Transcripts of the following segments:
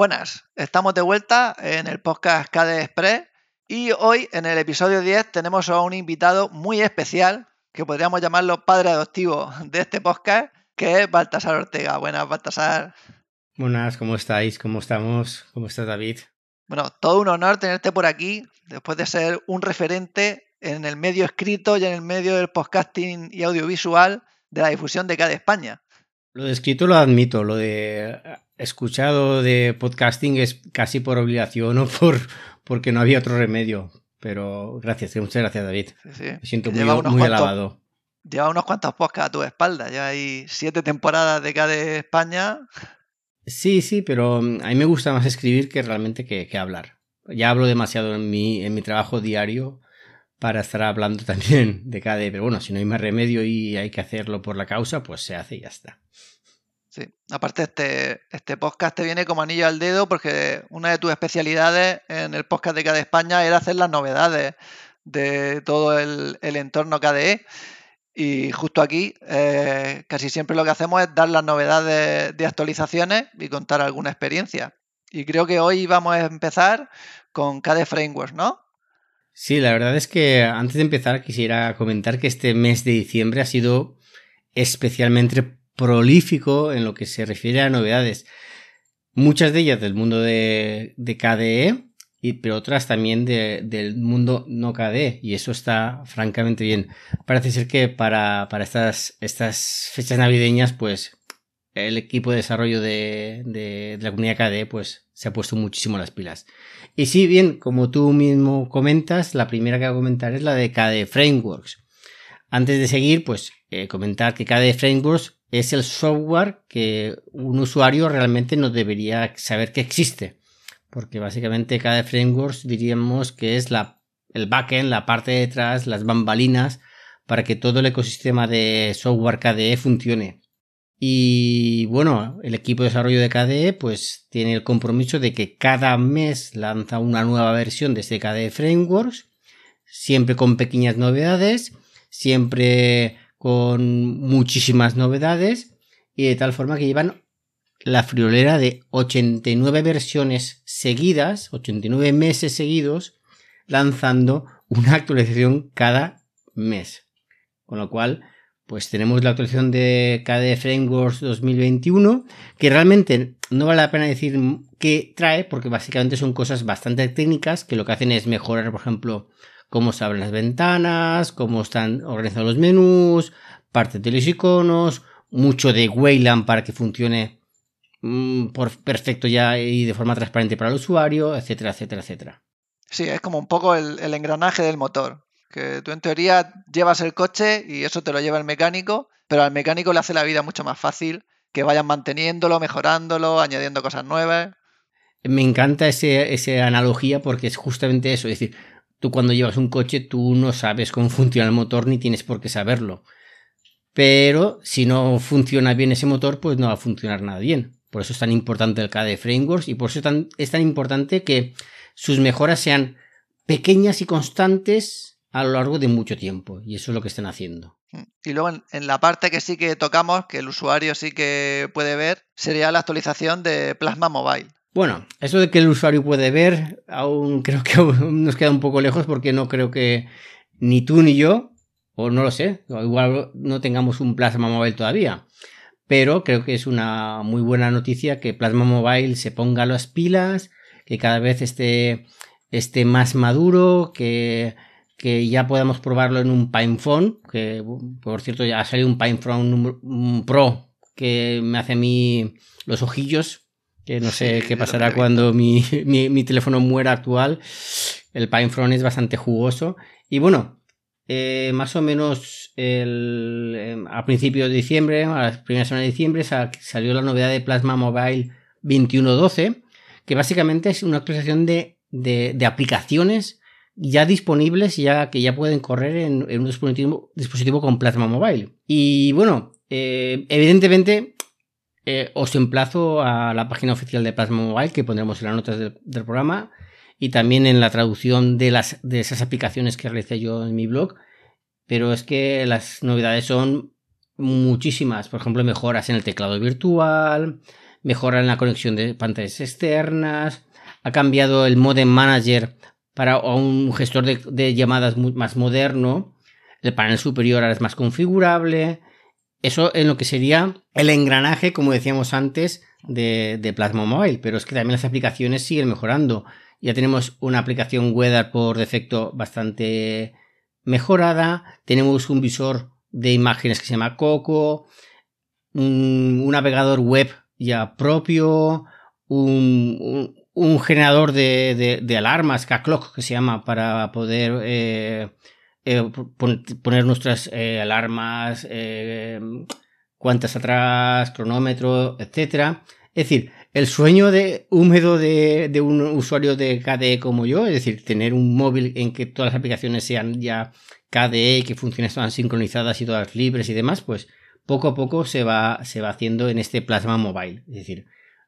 Buenas, estamos de vuelta en el podcast KDE Express y hoy en el episodio 10 tenemos a un invitado muy especial que podríamos llamarlo padre adoptivo de este podcast, que es Baltasar Ortega. Buenas, Baltasar. Buenas, ¿cómo estáis? ¿Cómo estamos? ¿Cómo estás, David? Bueno, todo un honor tenerte por aquí, después de ser un referente en el medio escrito y en el medio del podcasting y audiovisual de la difusión de KDE España. Lo de escrito lo admito, lo de escuchado de podcasting es casi por obligación o por porque no había otro remedio. Pero gracias, muchas gracias, David. Me siento muy, muy alabado. Lleva unos cuantos podcasts a tu espalda. Ya hay siete temporadas de KDE España. Sí, sí, pero mm, a mí me gusta más escribir que realmente que, que hablar. Ya hablo demasiado en mi, en mi trabajo diario para estar hablando también de KDE, pero bueno, si no hay más remedio y hay que hacerlo por la causa, pues se hace y ya está. Sí, aparte este, este podcast te viene como anillo al dedo porque una de tus especialidades en el podcast de KDE España era hacer las novedades de todo el, entorno KDE. Y justo aquí, eh, casi siempre lo que hacemos es dar las novedades de actualizaciones y contar alguna experiencia. Y creo que hoy vamos a empezar con KDE Frameworks, ¿no? Sí, la verdad es que antes de empezar quisiera comentar que este mes de diciembre ha sido especialmente prolífico en lo que se refiere a novedades. Muchas de ellas del mundo de, KDE, y, pero otras también del mundo no KDE, y eso está francamente bien. Parece ser que para, estas, estas fechas navideñas, pues el equipo de desarrollo de, de, la comunidad KDE pues se ha puesto muchísimo las pilas. Y si bien, como tú mismo comentas, la primera que voy a comentar es la de KDE Frameworks. Antes de seguir, pues eh, comentar que KDE Frameworks es el software que un usuario realmente no debería saber que existe. Porque básicamente KDE Frameworks diríamos que es la, el backend, la parte de detrás, las bambalinas, para que todo el ecosistema de software KDE funcione. Y bueno, el equipo de desarrollo de KDE pues tiene el compromiso de que cada mes lanza una nueva versión de este KDE Frameworks, siempre con pequeñas novedades, siempre con muchísimas novedades y de tal forma que llevan la friolera de 89 versiones seguidas, 89 meses seguidos, lanzando una actualización cada mes. Con lo cual, pues tenemos la actualización de KDE Frameworks 2021, que realmente no vale la pena decir qué trae, porque básicamente son cosas bastante técnicas, que lo que hacen es mejorar, por ejemplo, cómo se abren las ventanas, cómo están organizados los menús, parte de los iconos, mucho de Wayland para que funcione mm, por perfecto ya y de forma transparente para el usuario, etcétera, etcétera, etcétera. Sí, es como un poco el, engranaje del motor. Que tú en teoría llevas el coche y eso te lo lleva el mecánico, pero al mecánico le hace la vida mucho más fácil que vayan manteniéndolo, mejorándolo, añadiendo cosas nuevas. Me encanta esa analogía porque es justamente eso. Es decir, Tú cuando llevas un coche, tú no sabes cómo funciona el motor ni tienes por qué saberlo. Pero si no funciona bien ese motor, pues no va a funcionar nada bien. Por eso es tan importante el KDE Frameworks y por eso es tan, importante que sus mejoras sean pequeñas y constantes a lo largo de mucho tiempo. Y eso es lo que están haciendo. Y luego en, en, la parte que sí que tocamos, que el usuario sí que puede ver, sería la actualización de Plasma Mobile. Bueno, eso de que el usuario puede ver, aún creo que nos queda un poco lejos porque no creo que ni tú ni yo, o no lo sé, igual no tengamos un Plasma Mobile todavía. Pero creo que es una muy buena noticia que Plasma Mobile se ponga las pilas, que cada vez esté, esté más maduro, que, que ya podamos probarlo en un PinePhone, que por cierto ya ha salido un PinePhone Pro que me hace a mí los ojillos que no sé qué pasará cuando mi, teléfono muera actual. El PinePhone es bastante jugoso. Y bueno, eh, más o menos el, em, a principios de diciembre, a las primeras semanas de diciembre, salió la novedad de Plasma Mobile 2112, que básicamente es una actualización de, aplicaciones ya disponibles ya que ya pueden correr en, un dispositivo, con Plasma Mobile. Y bueno, eh, evidentemente eh, os emplazo a la página oficial de Plasma Mobile que pondremos en las notas del, programa y también en la traducción de, las, de esas aplicaciones que realicé yo en mi blog. Pero es que las novedades son muchísimas. Por ejemplo, mejoras en el teclado virtual, mejora en la conexión de pantallas externas, ha cambiado el modem manager para un gestor de, llamadas más moderno, el panel superior ahora es más configurable, eso en lo que sería el engranaje, como decíamos antes, de, de Plasma Mobile, pero es que también las aplicaciones siguen mejorando. Ya tenemos una aplicación weather por defecto bastante mejorada, tenemos un visor de imágenes que se llama Coco, un, navegador web ya propio, un, generador de, alarmas, K-Clock que se llama, para poder eh, eh, poner nuestras eh, alarmas, cuentas atrás, cronómetro, etcétera. Es decir, el sueño de húmedo de, de, un usuario de KDE como yo, es decir, tener un móvil en que todas las aplicaciones sean ya KDE, que funcionen todas sincronizadas y todas libres y demás, pues poco a poco se va, se va haciendo en este plasma mobile. Es decir,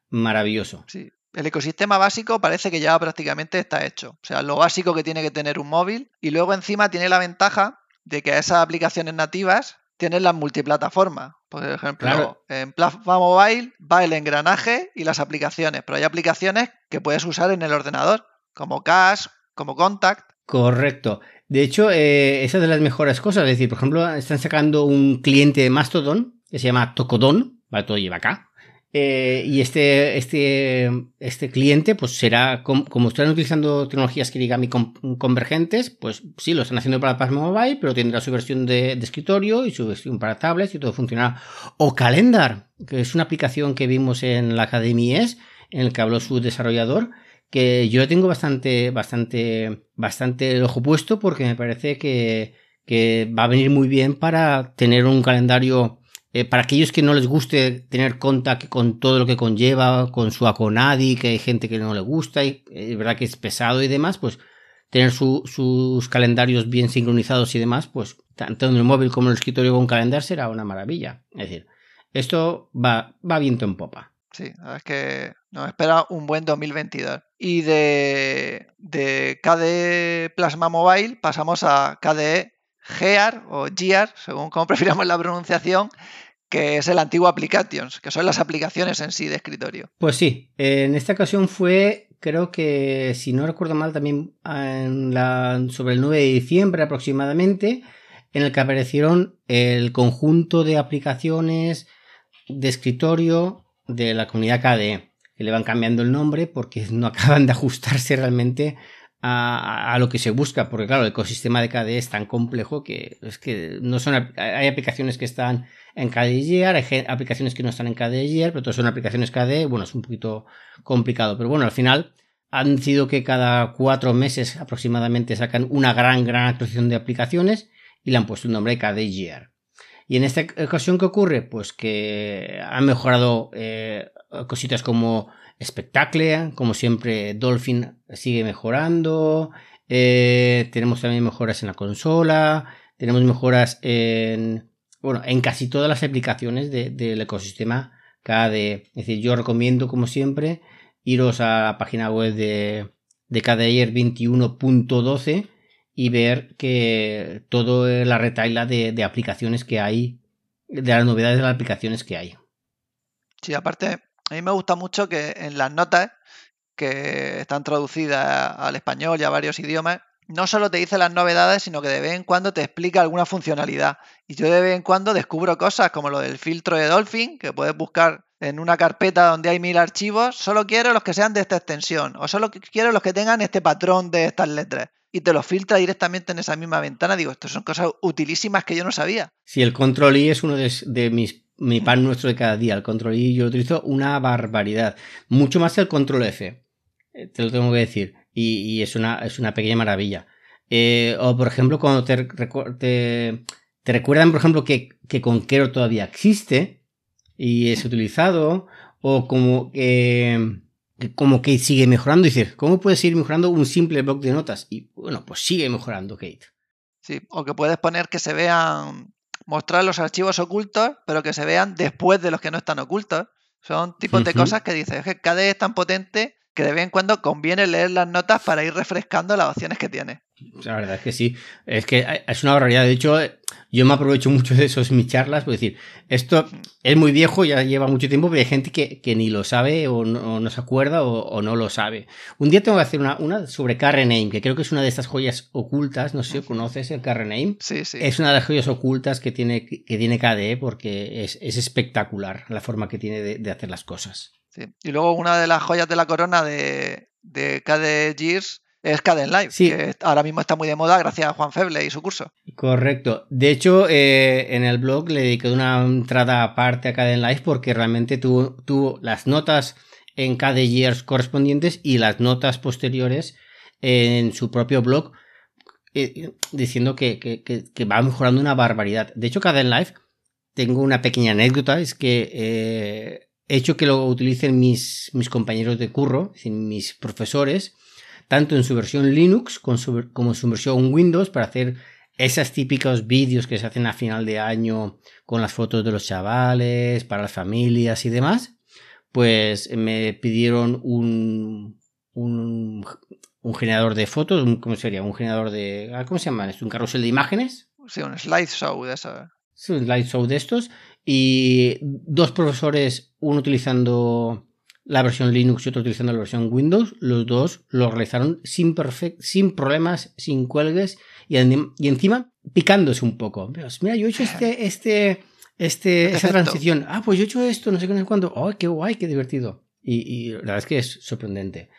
maravilloso. Sí. El ecosistema básico parece que ya prácticamente está hecho. O sea, lo básico que tiene que tener un móvil y luego encima tiene la ventaja de que esas aplicaciones nativas tienen las multiplataformas. Por ejemplo, en Plasma Mobile va el engranaje y las aplicaciones, pero hay aplicaciones que puedes usar en el ordenador, como Cash, como Contact. Correcto. De hecho, eh, esa es de las mejores cosas. Es decir, por ejemplo, están sacando un cliente de Mastodon que se llama Tocodon, va todo lleva acá. Eh, y este, este, este cliente, pues será, como están utilizando tecnologías Kirigami convergentes, pues sí, lo están haciendo para Plasma Mobile, pero tendrá su versión de, escritorio y su versión para tablets y todo funcionará. O Calendar, que es una aplicación que vimos en la Academia ES, en el que habló su desarrollador, que yo tengo bastante, bastante, bastante el ojo puesto porque me parece que, va a venir muy bien para tener un calendario eh, para aquellos que no les guste tener contact con todo lo que conlleva, con su Aconadi, que hay gente que no le gusta y eh, es verdad que es pesado y demás, pues tener sus calendarios bien sincronizados y demás, pues tanto en el móvil como en el escritorio con calendario será una maravilla. Es decir, esto va, va viento en popa. Sí, es que nos espera un buen 2022. Y de, de KDE Plasma Mobile pasamos a KDE Gear o Gear, según como prefiramos la pronunciación, que es el antiguo Applications, que son las aplicaciones en sí de escritorio. Pues sí, en esta ocasión fue, creo que si no recuerdo mal, también en la, sobre el 9 de diciembre aproximadamente, en el que aparecieron el conjunto de aplicaciones de escritorio de la comunidad KDE, que le van cambiando el nombre porque no acaban de ajustarse realmente a, lo que se busca, porque claro, el ecosistema de KDE es tan complejo que es que no son hay aplicaciones que están en KDE hay aplicaciones que no están en KDE pero todas son aplicaciones KDE, bueno, es un poquito complicado, pero bueno, al final han sido que cada cuatro meses aproximadamente sacan una gran, gran actualización de aplicaciones y le han puesto el nombre de KDE y en esta ocasión, ¿qué ocurre? Pues que han mejorado eh, cositas como Spectacle, como siempre Dolphin sigue mejorando, eh, tenemos también mejoras en la consola, tenemos mejoras en, bueno, en casi todas las aplicaciones del ecosistema KDE. Es decir, yo recomiendo, como siempre, iros a la página web de, de KDE 21.12 y ver que toda la retaila de, aplicaciones que hay, de las novedades de las aplicaciones que hay. Sí, aparte, a mí me gusta mucho que en las notas que están traducidas al español y a varios idiomas, no solo te dice las novedades, sino que de vez en cuando te explica alguna funcionalidad. Y yo de vez en cuando descubro cosas como lo del filtro de Dolphin, que puedes buscar en una carpeta donde hay mil archivos, solo quiero los que sean de esta extensión, o solo quiero los que tengan este patrón de estas letras y te lo filtra directamente en esa misma ventana. Digo, esto son cosas utilísimas que yo no sabía. Sí, el control I es uno de, mis mi pan nuestro de cada día. El control I yo lo utilizo una barbaridad. Mucho más que el control F. Eh, te lo tengo que decir. Y, es, una, es una pequeña maravilla. Eh, o por ejemplo, cuando te, te, te recuerdan, por ejemplo, que, que Conquero todavía existe y es utilizado. O como que como Kate sigue mejorando. Y dices, ¿cómo puede seguir mejorando un simple bloc de notas? Y bueno, pues sigue mejorando Kate. Sí, o que puedes poner que se vean, mostrar los archivos ocultos, pero que se vean después de los que no están ocultos. Son tipos de cosas que dices, es que KDE es tan potente que de vez en cuando conviene leer las notas para ir refrescando las opciones que tiene. La verdad es que sí. Es que es una barbaridad. De hecho, yo me aprovecho mucho de esos mis charlas. Por decir, esto es muy viejo, ya lleva mucho tiempo, pero hay gente que, ni lo sabe o no, se acuerda o, no lo sabe. Un día tengo que hacer una, una sobre Name, que creo que es una de estas joyas ocultas. No sé si conoces el Name. Sí, sí. Es una de las joyas ocultas que tiene, que tiene KDE porque es, espectacular la forma que tiene de, hacer las cosas. Y luego una de las joyas de la corona de, de KDE Gears es Caden Live, que ahora mismo está muy de moda gracias a Juan Feble y su curso. Correcto. De hecho, eh, en el blog le dediqué una entrada aparte a Caden Live porque realmente tuvo, las notas en KDE Years correspondientes y las notas posteriores en su propio blog eh, diciendo que, va mejorando una barbaridad. De hecho, Caden Live, tengo una pequeña anécdota, es que eh, he hecho que lo utilicen mis, mis compañeros de curro, mis profesores, tanto en su versión Linux como en su versión Windows para hacer esos típicos vídeos que se hacen a final de año con las fotos de los chavales, para las familias y demás, pues me pidieron un, un, generador de fotos, ¿cómo sería? Un generador de... Ah, ¿Cómo se llama? ¿Un carrusel de imágenes? Sí, un slideshow de eso. Sí, un slideshow de estos. Y dos profesores, uno utilizando la versión Linux y otro utilizando la versión Windows, los dos lo realizaron sin, sin problemas, sin cuelgues y, y, encima picándose un poco. Mira, yo he hecho este, este, este, esa transición. Ah, pues yo he hecho esto, no sé qué, no sé cuándo. ¡Oh, qué guay, qué divertido! Y, la verdad es que es sorprendente.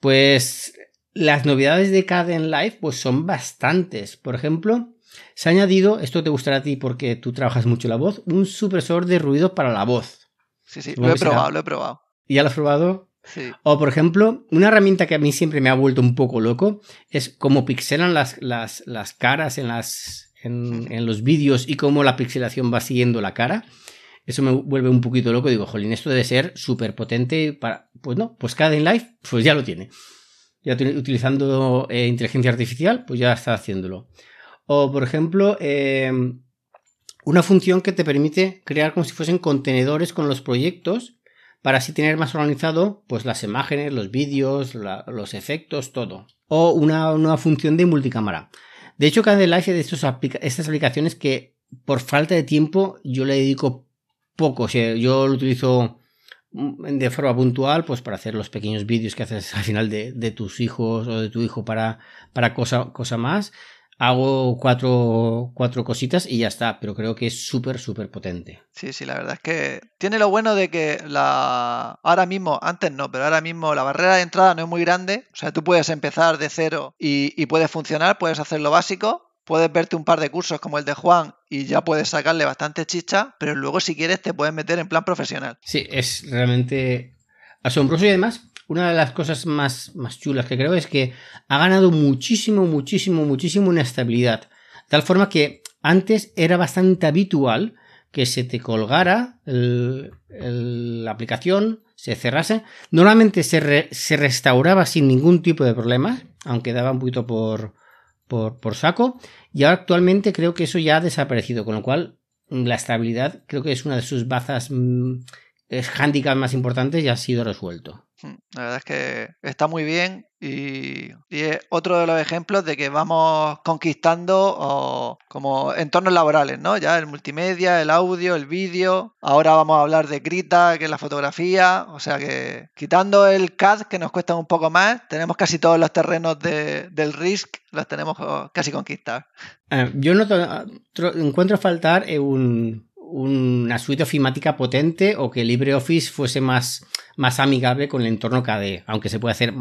Pues las novedades de Caden Live pues son bastantes. Por ejemplo, se ha añadido, esto te gustará a ti porque tú trabajas mucho la voz, un supresor de ruido para la voz. Sí, sí, lo he probado, lo he probado. ¿Ya lo has probado? Sí. O, por ejemplo, una herramienta que a mí siempre me ha vuelto un poco loco es cómo pixelan las, las, las caras en, las, en, los vídeos y cómo la pixelación va siguiendo la cara. Eso me vuelve un poquito loco. Digo, jolín, esto debe ser súper potente para. Pues no, pues cada en live, pues ya lo tiene. Ya utilizando eh, inteligencia artificial, pues ya está haciéndolo. O, por ejemplo, eh, una función que te permite crear como si fuesen contenedores con los proyectos para así tener más organizado pues las imágenes, los vídeos, los efectos, todo. O una nueva función de multicámara. De hecho, cada Life de estas aplicaciones que por falta de tiempo yo le dedico poco. O yo lo utilizo mm, de forma puntual, pues para hacer los pequeños vídeos que haces al final de, tus hijos o de tu hijo para, para cosa, cosa más hago cuatro, cuatro cositas y ya está, pero creo que es súper, súper potente. Sí, sí, la verdad es que tiene lo bueno de que la ahora mismo, antes no, pero ahora mismo la barrera de entrada no es muy grande, o sea, tú puedes empezar de cero y, y puedes funcionar, puedes hacer lo básico, puedes verte un par de cursos como el de Juan y ya puedes sacarle bastante chicha, pero luego si quieres te puedes meter en plan profesional. Sí, es realmente asombroso y además una de las cosas más, más chulas que creo es que ha ganado muchísimo, muchísimo, muchísimo en estabilidad. Tal forma que antes era bastante habitual que se te colgara la aplicación, se cerrase. Normalmente se, se, restauraba sin ningún tipo de problemas, aunque daba un poquito por, por, por, saco. Y ahora actualmente creo que eso ya ha desaparecido, con lo cual la estabilidad creo que es una de sus bazas, mm, es handicap más importantes y ha sido resuelto. Mm, la verdad es que está muy bien y, es otro de los ejemplos de que vamos conquistando como entornos laborales, ¿no? Ya el multimedia, el audio, el vídeo. Ahora vamos a hablar de Krita, que es la fotografía. O sea que quitando el CAD, que nos cuesta un poco más, tenemos casi todos los terrenos del RISC, los tenemos casi conquistados. Eh, yo no encuentro faltar un, una suite ofimática potente o que LibreOffice fuese más, más amigable con el entorno KDE, aunque se puede hacer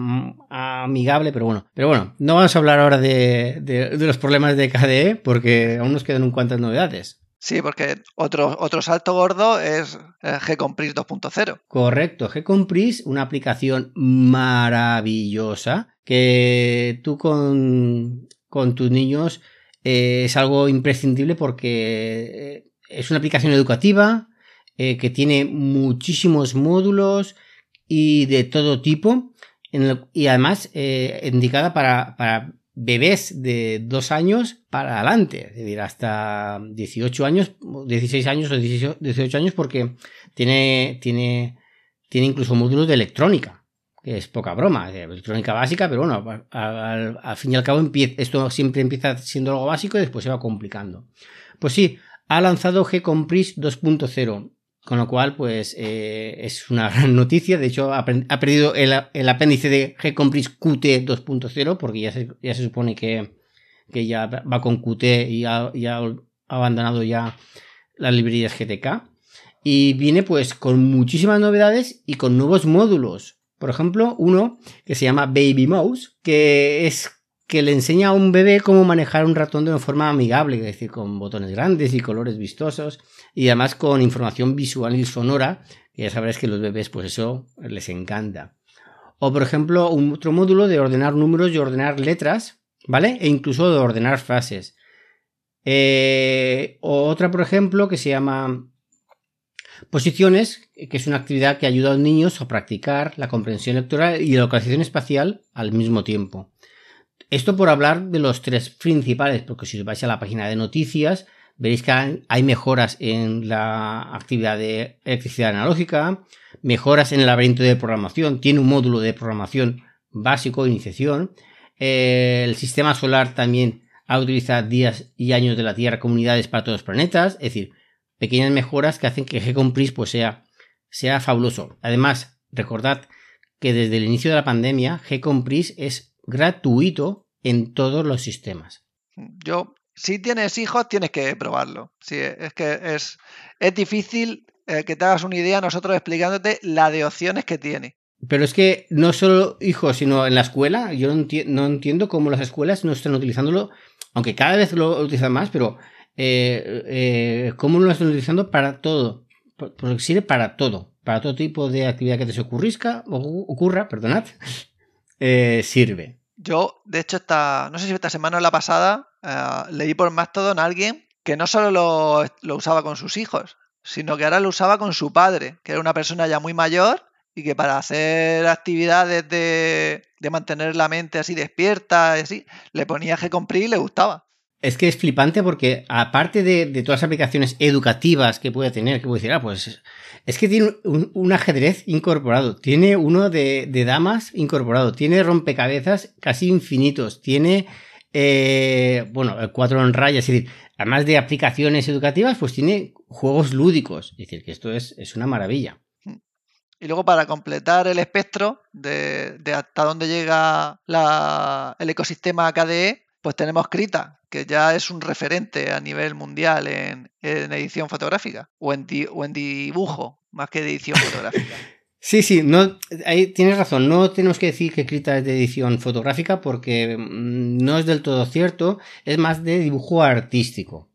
amigable, pero bueno. Pero bueno, no vamos a hablar ahora de, los problemas de KDE porque aún nos quedan un cuantas novedades. Sí, porque otro, otro salto gordo es eh, Gcompris 2.0. Correcto, Gcompris, una aplicación maravillosa que tú con, con tus niños eh, es algo imprescindible porque eh, es una aplicación educativa eh, que tiene muchísimos módulos y de todo tipo. y además eh, indicada para, bebés de dos años para adelante, es decir, hasta 18 años, 16 años o 18, años, porque tiene, tiene, tiene incluso módulos de electrónica. que es poca broma, electrónica básica, pero bueno, al, fin y al cabo esto siempre empieza siendo algo básico y después se va complicando. Pues sí, ha lanzado G-Compris 2.0, con lo cual pues eh, es una gran noticia, de hecho ha, perdido el, apéndice de G-Compris Qt 2.0 porque ya se, ya se supone que, ya va con Qt y ha, ha abandonado ya las librerías GTK. Y viene pues con muchísimas novedades y con nuevos módulos. Por ejemplo, uno que se llama Baby Mouse, que es que le enseña a un bebé cómo manejar un ratón de una forma amigable, es decir, con botones grandes y colores vistosos, y además con información visual y sonora, que ya sabréis que los bebés, pues eso les encanta. O, por ejemplo, un otro módulo de ordenar números y ordenar letras, ¿vale? E incluso de ordenar frases. Eh, otra, por ejemplo, que se llama Posiciones, que es una actividad que ayuda a los niños a practicar la comprensión lectoral y la localización espacial al mismo tiempo. Esto por hablar de los tres principales, porque si os vais a la página de noticias, veréis que hay mejoras en la actividad de electricidad analógica, mejoras en el laberinto de programación, tiene un módulo de programación básico, iniciación, eh, el sistema solar también ha utilizado días y años de la Tierra comunidades para todos los planetas, es decir, pequeñas mejoras que hacen que G-Compris pues sea, sea fabuloso. Además, recordad que desde el inicio de la pandemia, G-Compris es gratuito en todos los sistemas. Yo, si tienes hijos, tienes que probarlo. Sí, es que es, es difícil eh, que te hagas una idea nosotros explicándote la de opciones que tiene. Pero es que no solo hijos, sino en la escuela, yo no, no entiendo cómo las escuelas no están utilizándolo, aunque cada vez lo utilizan más, pero eh, eh, cómo lo están utilizando para todo. Porque sirve para todo. Para todo tipo de actividad que te se ocurrisca, o ocurra, perdonad, eh, sirve. Yo, de hecho, esta, no sé si esta semana o la pasada, leí por Mastodon a alguien que no solo lo, usaba con sus hijos, sino que ahora lo usaba con su padre, que era una persona ya muy mayor y que para hacer actividades de, de mantener la mente así despierta, así, le ponía compré y le gustaba. Es que es flipante porque aparte de, todas las aplicaciones educativas que puede tener, que puede decir, ah, pues es que tiene un, ajedrez incorporado, tiene uno de, damas incorporado, tiene rompecabezas casi infinitos, tiene, eh, bueno, cuatro en rayas, es decir, además de aplicaciones educativas, pues tiene juegos lúdicos, es decir, que esto es, es una maravilla. Y luego para completar el espectro de, hasta dónde llega el ecosistema KDE, pues tenemos Krita, que ya es un referente a nivel mundial en, edición fotográfica o en, o en dibujo, más que de edición fotográfica. Sí, sí, no, ahí tienes razón. No tenemos que decir que Krita es de edición fotográfica porque mm, no es del todo cierto. Es más de dibujo artístico.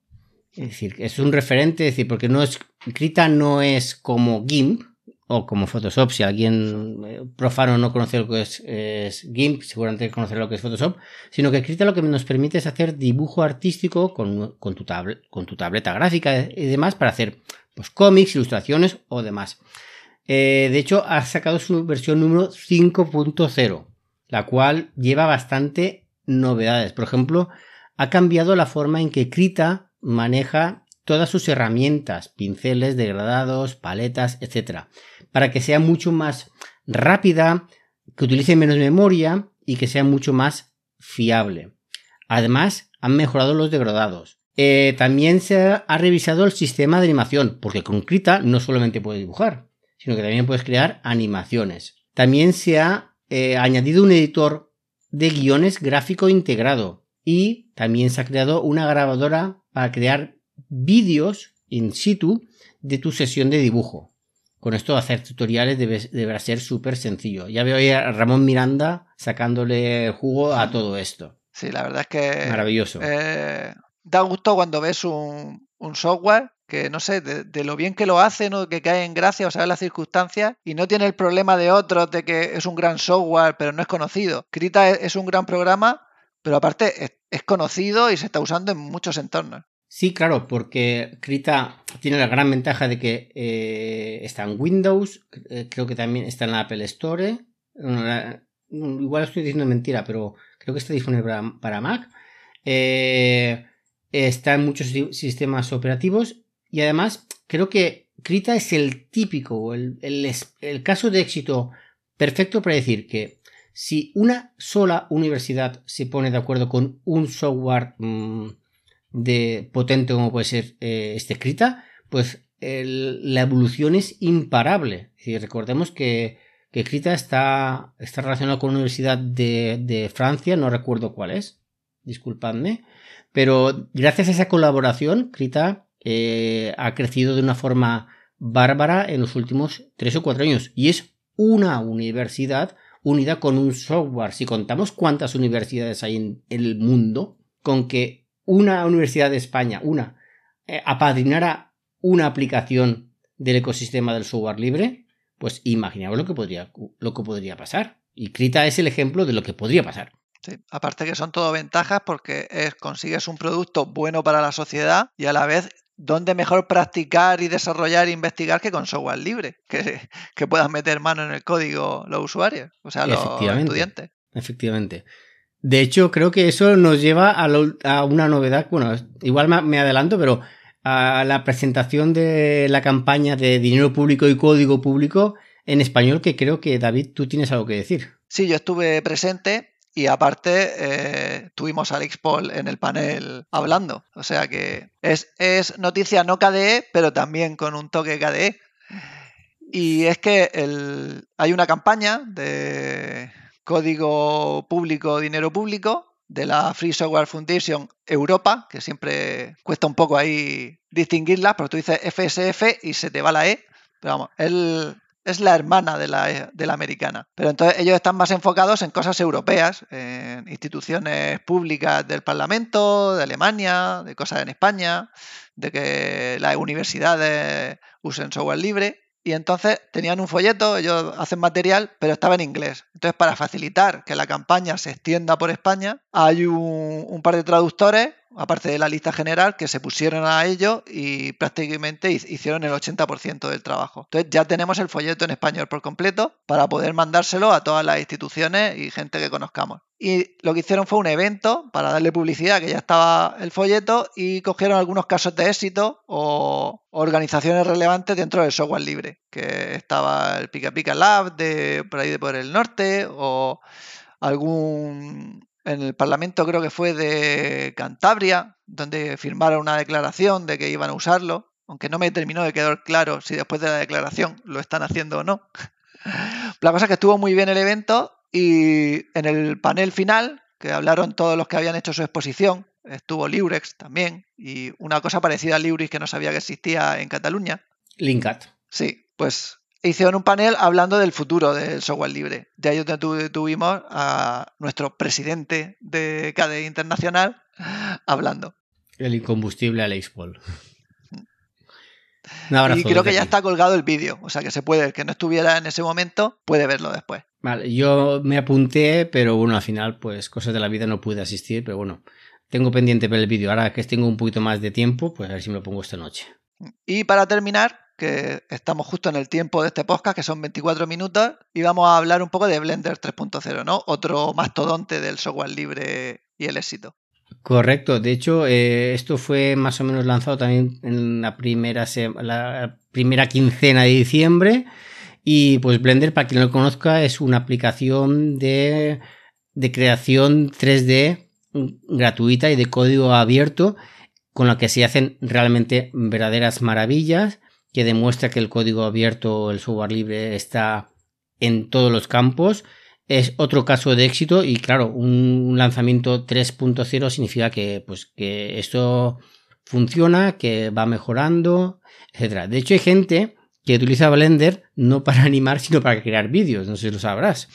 Es decir, es un referente, es decir, porque no es, Krita no es como GIMP, o como Photoshop, si alguien eh, profano no conoce lo que es, GIMP, seguramente conocerá lo que es Photoshop, sino que Krita lo que nos permite es hacer dibujo artístico con, tu, con tu tableta gráfica y demás para hacer pues, cómics, ilustraciones o demás. Eh, de hecho, ha sacado su versión número 5.0, la cual lleva bastante novedades. Por ejemplo, ha cambiado la forma en que Krita maneja todas sus herramientas, pinceles, degradados, paletas, etc para que sea mucho más rápida, que utilice menos memoria y que sea mucho más fiable. Además, han mejorado los degradados. Eh, también se ha revisado el sistema de animación, porque con Krita no solamente puedes dibujar, sino que también puedes crear animaciones. También se ha eh, añadido un editor de guiones gráfico integrado y también se ha creado una grabadora para crear vídeos in situ de tu sesión de dibujo con esto hacer tutoriales deberá ser súper sencillo. Ya veo ahí a Ramón Miranda sacándole jugo a todo esto. Sí, la verdad es que... Maravilloso. Eh, da gusto cuando ves un, software que, no sé, de, lo bien que lo hace, ¿no? que cae en gracia o sabe las circunstancias y no tiene el problema de otros de que es un gran software pero no es conocido. Krita es, un gran programa, pero aparte es conocido y se está usando en muchos entornos. Sí, claro, porque Krita tiene la gran ventaja de que eh, está en Windows, eh, creo que también está en la Apple Store. igual estoy diciendo mentira, pero creo que está disponible para, Mac. Eh, está en muchos sistemas operativos y además creo que Krita es el típico, el, caso de éxito perfecto para decir que si una sola universidad se pone de acuerdo con un software mm, de potente como puede ser eh, este escrita, pues la evolución es imparable. Y recordemos que, que Krita está, está relacionado con una universidad de, de Francia, no recuerdo cuál es, disculpadme, pero gracias a esa colaboración, Krita eh, ha crecido de una forma bárbara en los últimos tres o cuatro años y es una universidad unida con un software. Si contamos cuántas universidades hay en el mundo, con que una universidad de España, una, eh, apadrinara una aplicación del ecosistema del software libre, pues imaginamos lo que podría, lo que podría pasar. Y Krita es el ejemplo de lo que podría pasar. Sí. Aparte que son todo ventajas porque es, consigues un producto bueno para la sociedad y a la vez dónde mejor practicar y desarrollar e investigar que con software libre, que, que puedan meter mano en el código los usuarios, o sea, los estudiantes. Efectivamente. De hecho, creo que eso nos lleva a, una novedad, bueno, igual me adelanto, pero a la presentación de la campaña de dinero público y código público en español, que creo que David, tú tienes algo que decir. Sí, yo estuve presente y aparte, eh, tuvimos a Alex Paul en el panel hablando. O sea que es, es, noticia no KDE, pero también con un toque KDE. Y es que hay una campaña de código público, dinero público, de la Free Software Foundation Europa, que siempre cuesta un poco ahí distinguirla, pero tú dices FSF y se te va la E. Pero vamos, el, es la hermana de la, de la, americana. Pero entonces ellos están más enfocados en cosas europeas, en instituciones públicas del Parlamento, de Alemania, de cosas en España, de que las universidades usen software libre. Y entonces tenían un folleto, ellos hacen material, pero estaba en inglés. Entonces, para facilitar que la campaña se extienda por España, hay un, un par de traductores aparte de la lista general, que se pusieron a ello y prácticamente hicieron el 80% del trabajo. Entonces ya tenemos el folleto en español por completo para poder mandárselo a todas las instituciones y gente que conozcamos. Y lo que hicieron fue un evento para darle publicidad, que ya estaba el folleto, y cogieron algunos casos de éxito o organizaciones relevantes dentro del software libre, que estaba el Pica Pica Lab de por ahí de por el norte, o algún en el Parlamento creo que fue de Cantabria, donde firmaron una declaración de que iban a usarlo, aunque no me terminó de quedar claro si después de la declaración lo están haciendo o no. La cosa es que estuvo muy bien el evento y en el panel final, que hablaron todos los que habían hecho su exposición, estuvo Liurex también y una cosa parecida a Liurex que no sabía que existía en Cataluña. Linkat. Sí, pues hicieron un panel hablando del futuro del software libre. De ahí donde tuvimos a nuestro presidente de KDE Internacional hablando. El incombustible Alex Paul. y creo que ya está colgado el vídeo, o sea que se puede, el que no estuviera en ese momento puede verlo después. Vale, yo me apunté, pero bueno, al final, pues cosas de la vida no pude asistir, pero bueno, tengo pendiente ver el vídeo. Ahora que tengo un poquito más de tiempo, pues a ver si me lo pongo esta noche. Y para terminar, que estamos justo en el tiempo de este podcast, que son 24 minutos, y vamos a hablar un poco de Blender 3.0, ¿no? Otro mastodonte del software libre y el éxito. Correcto, de hecho, eh, esto fue más o menos lanzado también en la primera, la primera quincena de diciembre. Y pues Blender, para quien no lo conozca, es una aplicación de, de creación 3D gratuita y de código abierto con la que se hacen realmente verdaderas maravillas que demuestra que el código abierto, el software libre está en todos los campos. Es otro caso de éxito y claro, un lanzamiento 3.0 significa que, pues, que esto funciona, que va mejorando, etc. De hecho, hay gente que utiliza Blender no para animar, sino para crear vídeos, no sé si lo sabrás.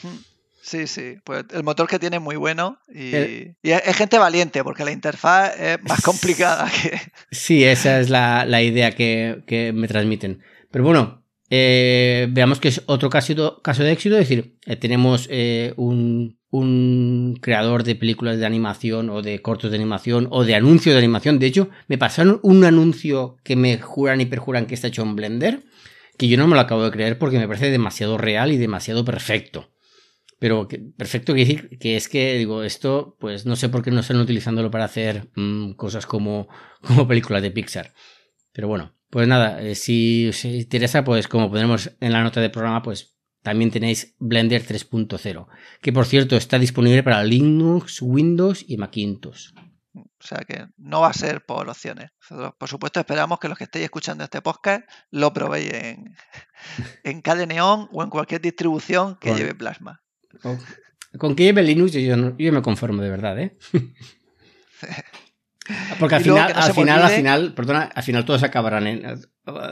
Sí, sí, pues el motor que tiene es muy bueno y, es, gente valiente porque la interfaz es más complicada que... Sí, esa es la, idea que, me transmiten. Pero bueno, eh, veamos que es otro caso, caso de éxito, es decir, eh, tenemos eh, un, un, creador de películas de animación o de cortos de animación o de anuncios de animación. De hecho, me pasaron un anuncio que me juran y perjuran que está hecho en Blender, que yo no me lo acabo de creer porque me parece demasiado real y demasiado perfecto. Pero perfecto que decir que es que, digo, esto, pues no sé por qué no están utilizándolo para hacer mm, cosas como, como películas de Pixar. Pero bueno, pues nada, eh, si os interesa, pues como ponemos en la nota de programa, pues también tenéis Blender 3.0, que por cierto está disponible para Linux, Windows y Macintosh. O sea que no va a ser por opciones. por supuesto, esperamos que los que estéis escuchando este podcast lo probéis en, en KDNeon o en cualquier distribución que lleve Plasma. Con que lleve Linux yo, yo me conformo de verdad, ¿eh? Porque al final, al final, al final, perdona, al final todos acabarán en,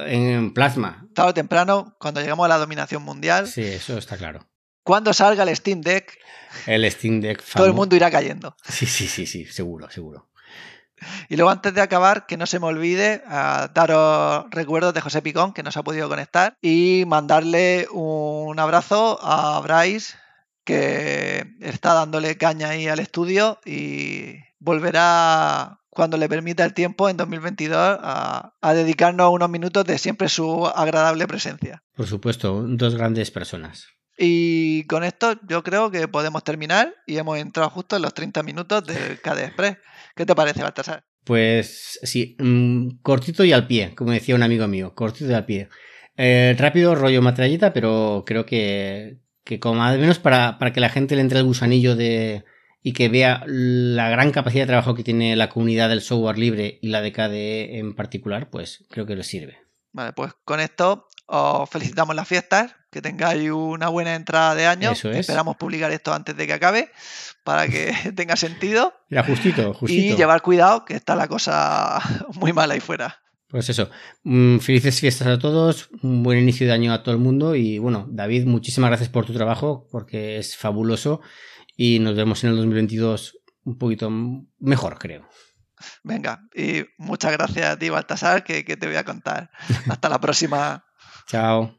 en plasma. Tarde o temprano, cuando lleguemos a la dominación mundial. Sí, eso está claro. Cuando salga el Steam Deck. El Steam Deck. Todo el mundo irá cayendo. Sí, sí, sí, sí, seguro, seguro. Y luego antes de acabar, que no se me olvide a daros recuerdos de José Picón, que nos ha podido conectar, y mandarle un abrazo a Bryce, que está dándole caña ahí al estudio y volverá cuando le permita el tiempo en 2022 a, a, dedicarnos unos minutos de siempre su agradable presencia. Por supuesto, dos grandes personas. Y con esto yo creo que podemos terminar y hemos entrado justo en los 30 minutos del KD Express. ¿Qué te parece, Baltasar? Pues sí, mm, cortito y al pie, como decía un amigo mío, cortito y al pie. Eh, rápido, rollo matrallita, pero creo que, que como al menos para, para que la gente le entre el gusanillo de, y que vea la gran capacidad de trabajo que tiene la comunidad del software libre y la de KDE en particular, pues creo que les sirve. Vale, pues con esto os felicitamos las fiestas, que tengáis una buena entrada de año. Eso es. Esperamos publicar esto antes de que acabe para que tenga sentido. Era justito, justito. Y llevar cuidado, que está la cosa muy mala ahí fuera. Pues eso, mm, felices fiestas a todos, un buen inicio de año a todo el mundo y bueno, David, muchísimas gracias por tu trabajo porque es fabuloso y nos vemos en el 2022 un poquito mejor, creo. Venga, y muchas gracias a ti, Baltasar, que, que te voy a contar. Hasta la próxima. Chao.